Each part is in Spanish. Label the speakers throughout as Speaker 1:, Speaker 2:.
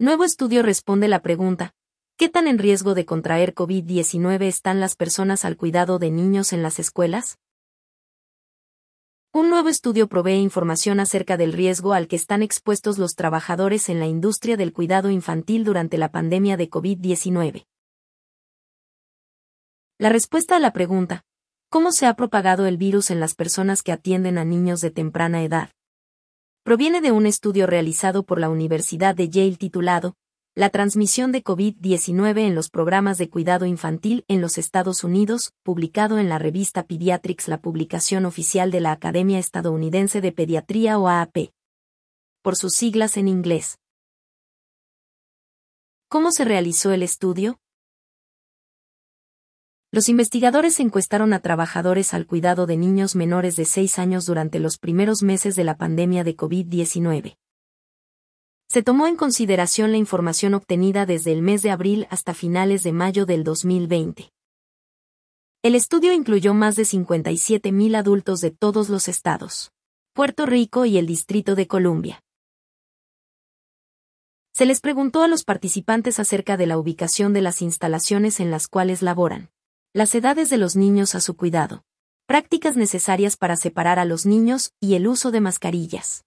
Speaker 1: Nuevo estudio responde la pregunta, ¿qué tan en riesgo de contraer COVID-19 están las personas al cuidado de niños en las escuelas? Un nuevo estudio provee información acerca del riesgo al que están expuestos los trabajadores en la industria del cuidado infantil durante la pandemia de COVID-19. La respuesta a la pregunta, ¿cómo se ha propagado el virus en las personas que atienden a niños de temprana edad? Proviene de un estudio realizado por la Universidad de Yale titulado la transmisión de COVID-19 en los programas de cuidado infantil en los Estados Unidos, publicado en la revista Pediatrics, la publicación oficial de la Academia Estadounidense de Pediatría o AAP. Por sus siglas en inglés. ¿Cómo se realizó el estudio? Los investigadores encuestaron a trabajadores al cuidado de niños menores de 6 años durante los primeros meses de la pandemia de COVID-19 se tomó en consideración la información obtenida desde el mes de abril hasta finales de mayo del 2020. El estudio incluyó más de 57.000 adultos de todos los estados, Puerto Rico y el Distrito de Columbia. Se les preguntó a los participantes acerca de la ubicación de las instalaciones en las cuales laboran, las edades de los niños a su cuidado, prácticas necesarias para separar a los niños y el uso de mascarillas.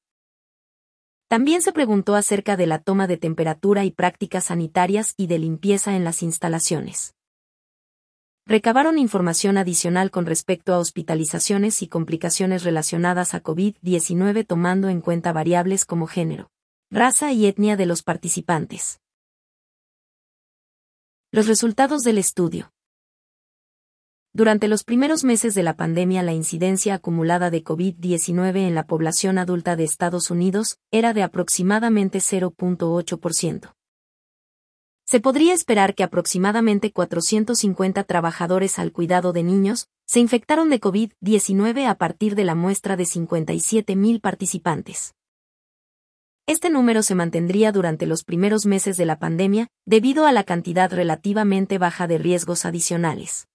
Speaker 1: También se preguntó acerca de la toma de temperatura y prácticas sanitarias y de limpieza en las instalaciones. Recabaron información adicional con respecto a hospitalizaciones y complicaciones relacionadas a COVID-19 tomando en cuenta variables como género, raza y etnia de los participantes. Los resultados del estudio. Durante los primeros meses de la pandemia la incidencia acumulada de COVID-19 en la población adulta de Estados Unidos era de aproximadamente 0.8%. Se podría esperar que aproximadamente 450 trabajadores al cuidado de niños se infectaron de COVID-19 a partir de la muestra de 57.000 participantes. Este número se mantendría durante los primeros meses de la pandemia, debido a la cantidad relativamente baja de riesgos adicionales.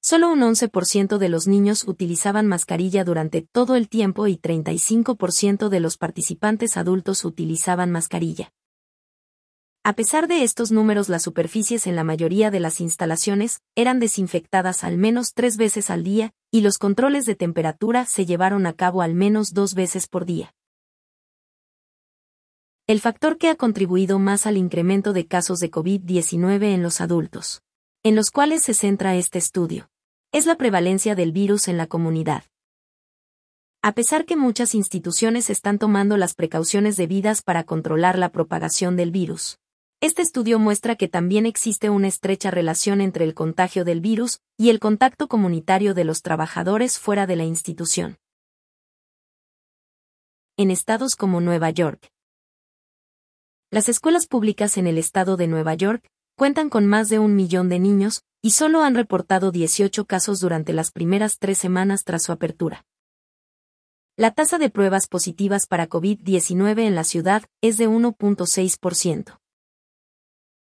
Speaker 1: Solo un 11% de los niños utilizaban mascarilla durante todo el tiempo y 35% de los participantes adultos utilizaban mascarilla. A pesar de estos números, las superficies en la mayoría de las instalaciones eran desinfectadas al menos tres veces al día, y los controles de temperatura se llevaron a cabo al menos dos veces por día. El factor que ha contribuido más al incremento de casos de COVID-19 en los adultos, en los cuales se centra este estudio, es la prevalencia del virus en la comunidad. A pesar que muchas instituciones están tomando las precauciones debidas para controlar la propagación del virus, este estudio muestra que también existe una estrecha relación entre el contagio del virus y el contacto comunitario de los trabajadores fuera de la institución. En estados como Nueva York. Las escuelas públicas en el estado de Nueva York cuentan con más de un millón de niños, y solo han reportado 18 casos durante las primeras tres semanas tras su apertura. La tasa de pruebas positivas para COVID-19 en la ciudad es de 1.6%.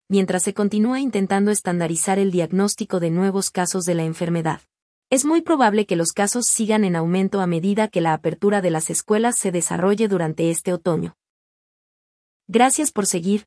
Speaker 1: Mientras se continúa intentando estandarizar el diagnóstico de nuevos casos de la enfermedad, es muy probable que los casos sigan en aumento a medida que la apertura de las escuelas se desarrolle durante este otoño. Gracias por seguir,